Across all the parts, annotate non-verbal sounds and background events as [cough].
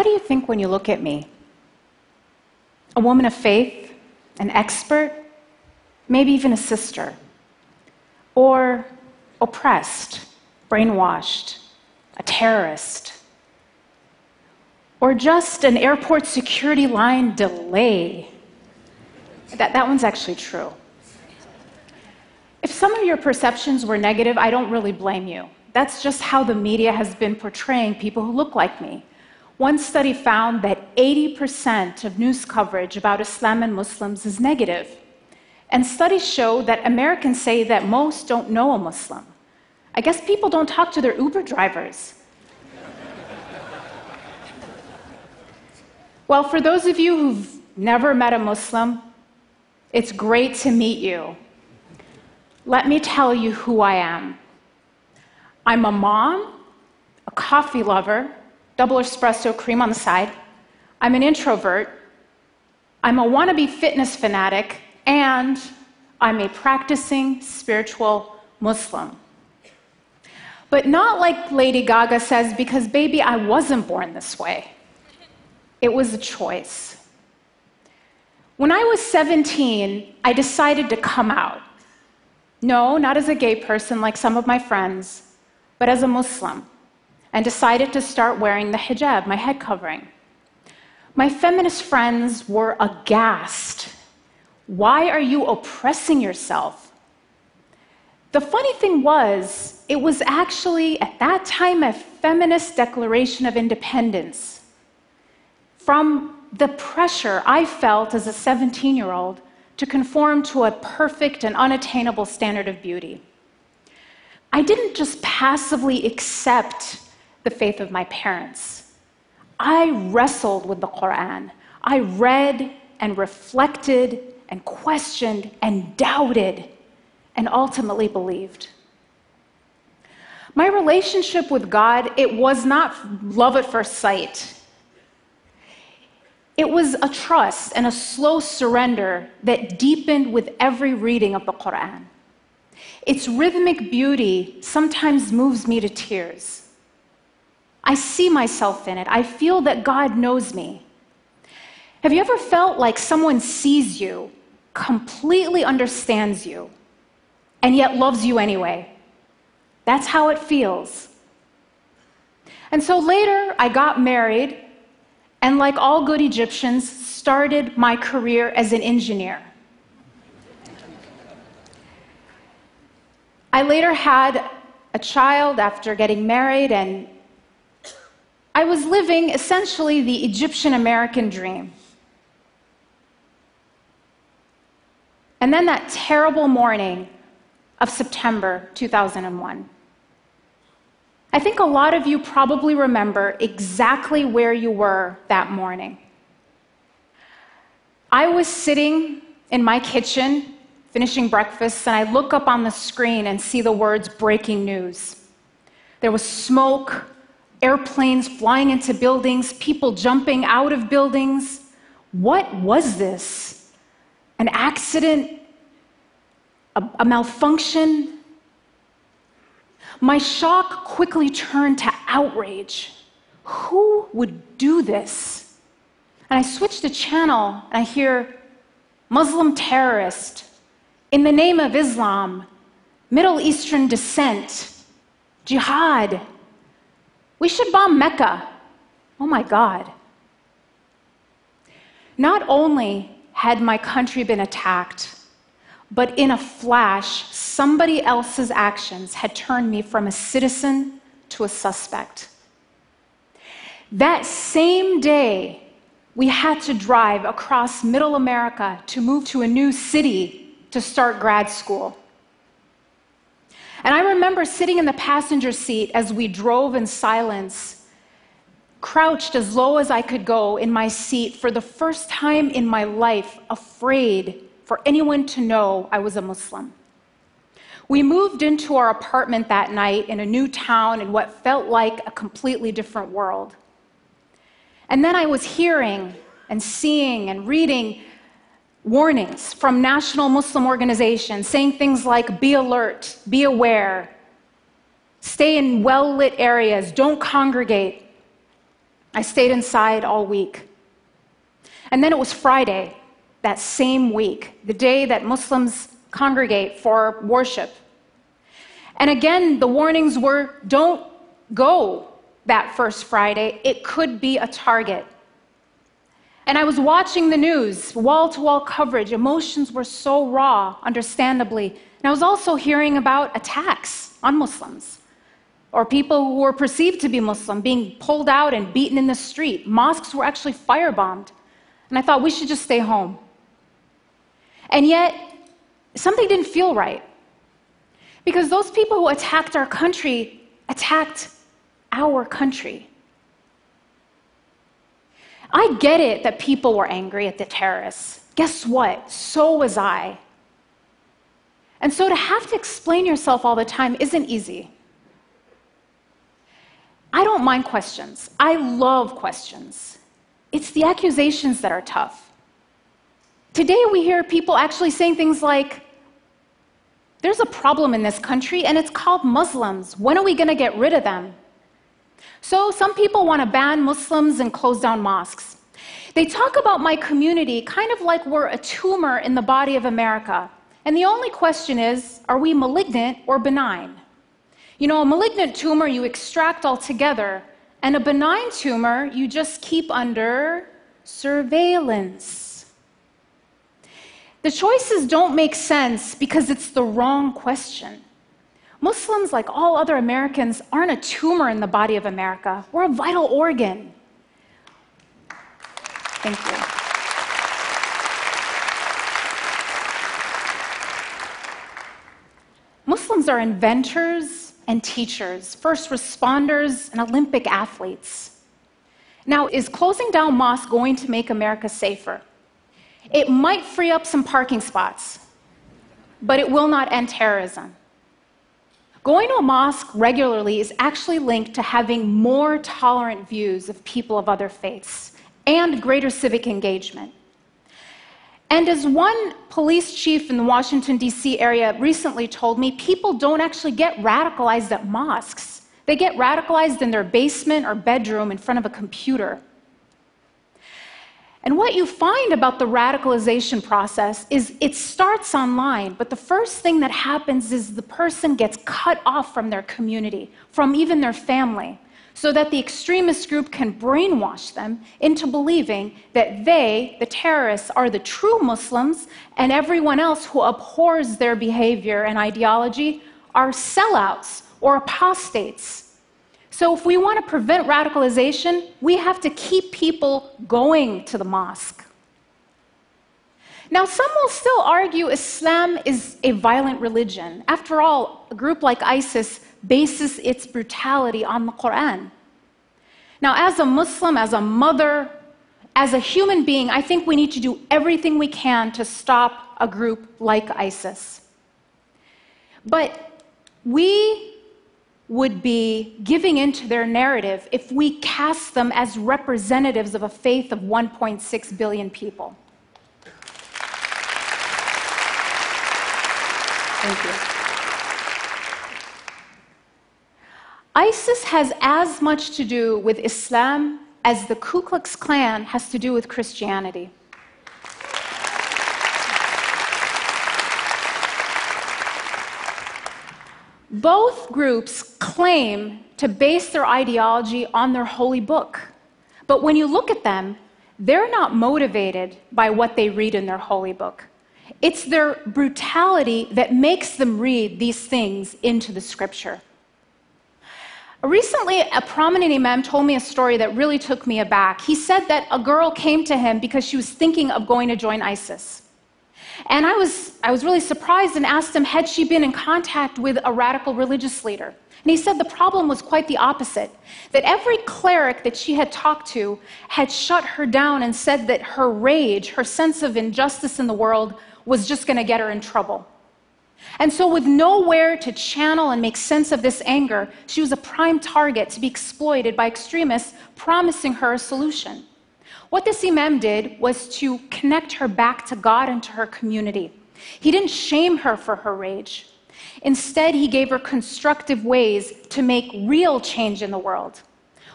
what do you think when you look at me? A woman of faith, an expert, maybe even a sister, or oppressed, brainwashed, a terrorist, or just an airport security line delay. That, that one's actually true. If some of your perceptions were negative, I don't really blame you. That's just how the media has been portraying people who look like me. One study found that 80% of news coverage about Islam and Muslims is negative. And studies show that Americans say that most don't know a Muslim. I guess people don't talk to their Uber drivers. well, for those of you who've never met a Muslim, it's great to meet you. Let me tell you who I am. I'm a mom, a coffee lover, double espresso cream on the side. I'm an introvert. I'm a wannabe fitness fanatic, and I'm a practicing spiritual Muslim. But not like Lady Gaga says, because baby, I wasn't born this way. It was a choice. When I was 17, I decided to come out. No, not as a gay person like some of my friends, but as a Muslim, and decided to start wearing the hijab, my head covering. My feminist friends were aghast. Why are you oppressing yourself? The funny thing was, it was actually at that time a feminist declaration of independence from the pressure I felt as a 17 year old to conform to a perfect and unattainable standard of beauty. I didn't just passively accept the faith of my parents. I wrestled with the Quran. I read and reflected and questioned and doubted and ultimately believed. My relationship with God, it was not love at first sight. It was a trust and a slow surrender that deepened with every reading of the Quran. Its rhythmic beauty sometimes moves me to tears. I see myself in it. I feel that God knows me. Have you ever felt like someone sees you, completely understands you, and yet loves you anyway? That's how it feels. And so later, I got married and like all good Egyptians, started my career as an engineer. I later had a child after getting married, and was living essentially the Egyptian American dream. And then that terrible morning of September 2001. I think a lot of you probably remember exactly where you were that morning. I was sitting in my kitchen finishing breakfast, and I look up on the screen and see the words breaking news. There was smoke, airplanes flying into buildings, people jumping out of buildings. What was this? An accident? A, a malfunction? My shock quickly turned to outrage. Who would do this? And I switch the channel and I hear Muslim terrorist, in the name of Islam, Middle Eastern descent, jihad. We should bomb Mecca. Oh my God. Not only had my country been attacked, but in a flash, somebody else's actions had turned me from a citizen to a suspect. That same day, we had to drive across middle America to move to a new city to start grad school. Remember sitting in the passenger seat as we drove in silence, crouched as low as I could go in my seat for the first time in my life, afraid for anyone to know I was a Muslim. We moved into our apartment that night in a new town in what felt like a completely different world. And then I was hearing and seeing and reading warnings from national Muslim organizations saying things like be alert, be aware, stay in well lit areas, don't congregate. I stayed inside all week. And then it was Friday, that same week, the day that Muslims congregate for worship. And again, the warnings were don't go that first Friday. It could be a target. And I was watching the news, wall to wall coverage. Emotions were so raw, understandably. And I was also hearing about attacks on Muslims or people who were perceived to be Muslim being pulled out and beaten in the street. Mosques were actually firebombed. And I thought we should just stay home. And yet, something didn't feel right. Because those people who attacked our country attacked our country. I get it that people were angry at the terrorists. Guess what? So was I. And so to have to explain yourself all the time isn't easy. I don't mind questions. I love questions. It's the accusations that are tough. Today, we hear people actually saying things like, there's a problem in this country, and it's called Muslims. When are we going to get rid of them? So, some people want to ban Muslims and close down mosques. They talk about my community kind of like we're a tumor in the body of America. And the only question is are we malignant or benign? You know, a malignant tumor you extract altogether, and a benign tumor you just keep under surveillance. The choices don't make sense because it's the wrong question. Muslims, like all other Americans, aren't a tumor in the body of America. We're a vital organ. Thank you. Muslims are inventors, and teachers, first responders, and Olympic athletes. Now, is closing down mosques going to make America safer? It might free up some parking spots, but it will not end terrorism. Going to a mosque regularly is actually linked to having more tolerant views of people of other faiths and greater civic engagement. And as one police chief in the Washington, D.C. area recently told me, people don't actually get radicalized at mosques. They get radicalized in their basement or bedroom in front of a computer. And what you find about the radicalization process is it starts online, but the first thing that happens is the person gets cut off from their community, from even their family so that the extremist group can brainwash them into believing that they, the terrorists, are the true Muslims, and everyone else who abhors their behavior and ideology are sellouts or apostates. So, if we want to prevent radicalization, we have to keep people going to the mosque. Now, some will still argue Islam is a violent religion. After all, a group like ISIS bases its brutality on the Quran. Now, as a Muslim, as a mother, as a human being, I think we need to do everything we can to stop a group like ISIS. But we would be giving into their narrative if we cast them as representatives of a faith of 1.6 billion people. Thank you. ISIS has as much to do with Islam as the Ku Klux Klan has to do with Christianity. Both groups claim to base their ideology on their holy book. But when you look at them, they're not motivated by what they read in their holy book. It's their brutality that makes them read these things into the scripture. Recently, a prominent imam told me a story that really took me aback. He said that a girl came to him because she was thinking of going to join ISIS. And I was, I was really surprised and asked him, had she been in contact with a radical religious leader? And he said the problem was quite the opposite that every cleric that she had talked to had shut her down and said that her rage, her sense of injustice in the world, was just going to get her in trouble. And so, with nowhere to channel and make sense of this anger, she was a prime target to be exploited by extremists promising her a solution. What this imam did was to connect her back to God and to her community. He didn't shame her for her rage. Instead, he gave her constructive ways to make real change in the world.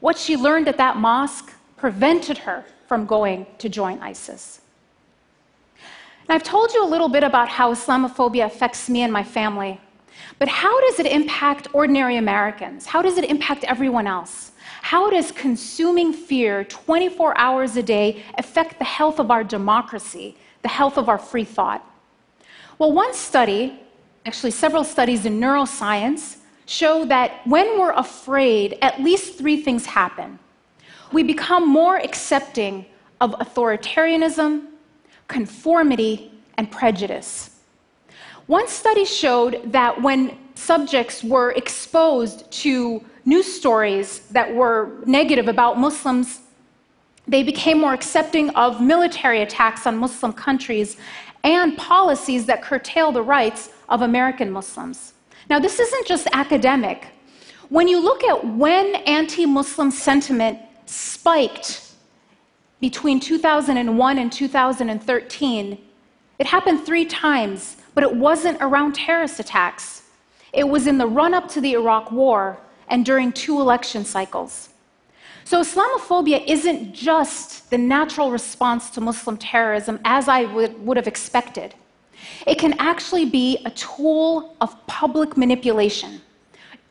what she learned at that mosque prevented her from going to join ISIS. And I've told you a little bit about how Islamophobia affects me and my family. But how does it impact ordinary Americans? How does it impact everyone else? How does consuming fear 24 hours a day affect the health of our democracy, the health of our free thought? Well, one study, actually, several studies in neuroscience, show that when we're afraid, at least three things happen. We become more accepting of authoritarianism, conformity, and prejudice. One study showed that when subjects were exposed to news stories that were negative about Muslims, they became more accepting of military attacks on Muslim countries and policies that curtail the rights of American Muslims. Now, this isn't just academic. When you look at when anti Muslim sentiment spiked between 2001 and 2013, it happened three times but it wasn't around terrorist attacks. It was in the run up to the Iraq War and during two election cycles. So, Islamophobia isn't just the natural response to Muslim terrorism as I would, would have expected. It can actually be a tool of public manipulation,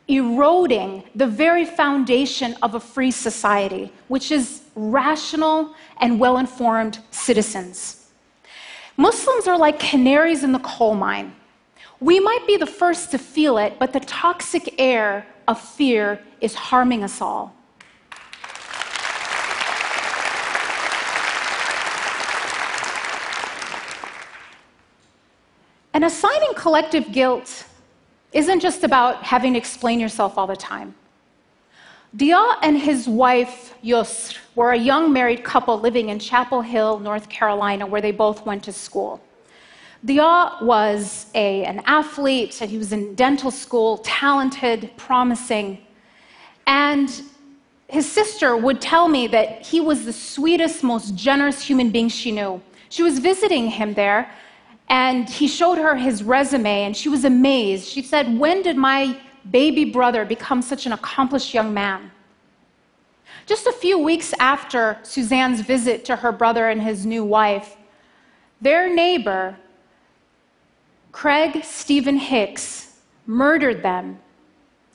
eroding the very foundation of a free society, which is rational and well informed citizens. Muslims are like canaries in the coal mine. We might be the first to feel it, but the toxic air of fear is harming us all. And assigning collective guilt isn't just about having to explain yourself all the time. Deah and his wife, Yusor, were a young married couple living in Chapel Hill, North Carolina, where they both went to school. Deah was a, an athlete, and he was in dental school, talented, promising. And his sister would tell me that he was the sweetest, most generous human being she knew. She was visiting him there, and he showed her his resume, and she was amazed. She said, When did my baby brother become such an accomplished young man? Just a few weeks after Suzanne's visit to her brother and his new wife, their neighbor, Craig Stephen Hicks, murdered them,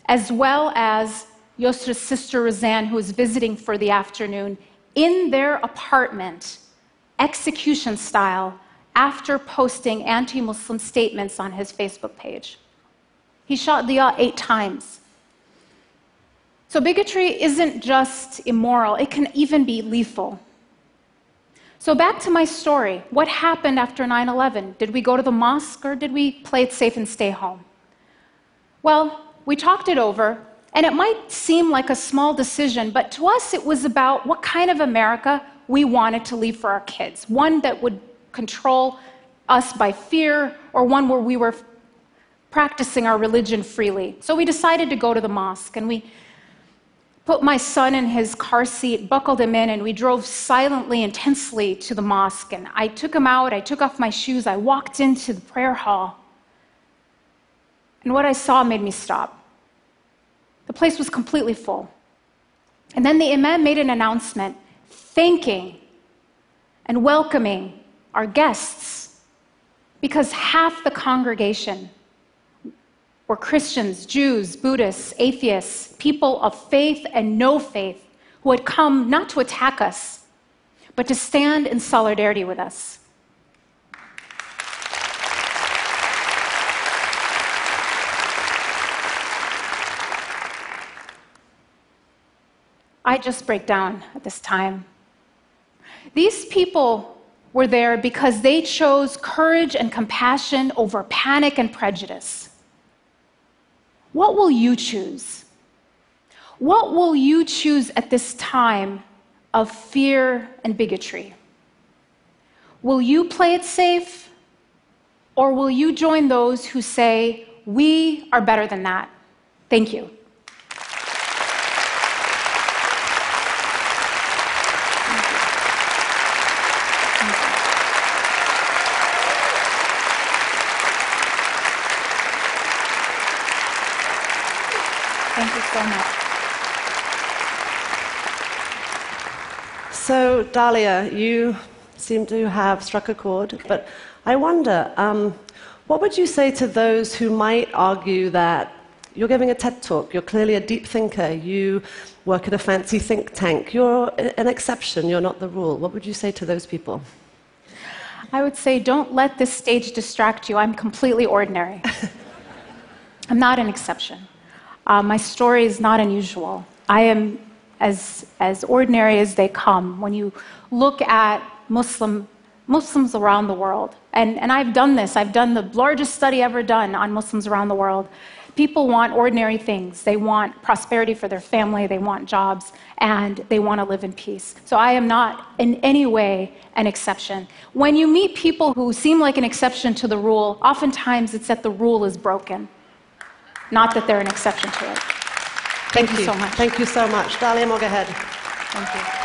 as well as Yusor's sister Razan, who was visiting for the afternoon, in their apartment, execution style, after posting anti Muslim statements on his Facebook page. He shot Deah eight times. So, bigotry isn't just immoral, it can even be lethal. So, back to my story. What happened after 9 11? Did we go to the mosque or did we play it safe and stay home? Well, we talked it over, and it might seem like a small decision, but to us it was about what kind of America we wanted to leave for our kids. One that would control us by fear, or one where we were practicing our religion freely. So we decided to go to the mosque and we put my son in his car seat, buckled him in, and we drove silently and tensely to the mosque. And I took him out, I took off my shoes, I walked into the prayer hall. And what I saw made me stop. The place was completely full. And then the imam made an announcement thanking and welcoming our guests because half the congregation were Christians, Jews, Buddhists, atheists, people of faith and no faith who had come not to attack us, but to stand in solidarity with us. I just break down at this time. These people were there because they chose courage and compassion over panic and prejudice. What will you choose? What will you choose at this time of fear and bigotry? Will you play it safe? Or will you join those who say, we are better than that? Thank you. Thank you so much. So, Dalia, you seem to have struck a chord, but I wonder, um, what would you say to those who might argue that you're giving a TED talk, you're clearly a deep thinker, you work at a fancy think tank, you're an exception, you're not the rule? What would you say to those people? I would say don't let this stage distract you. I'm completely ordinary. [laughs] I'm not an exception. Uh, my story is not unusual. I am as, as ordinary as they come. When you look at Muslim, Muslims around the world, and, and I've done this, I've done the largest study ever done on Muslims around the world. People want ordinary things. They want prosperity for their family, they want jobs, and they want to live in peace. So I am not in any way an exception. When you meet people who seem like an exception to the rule, oftentimes it's that the rule is broken, not that they're an exception to it. Thank, you so much. Thank you so much. Dalia Mogahed. Thank you.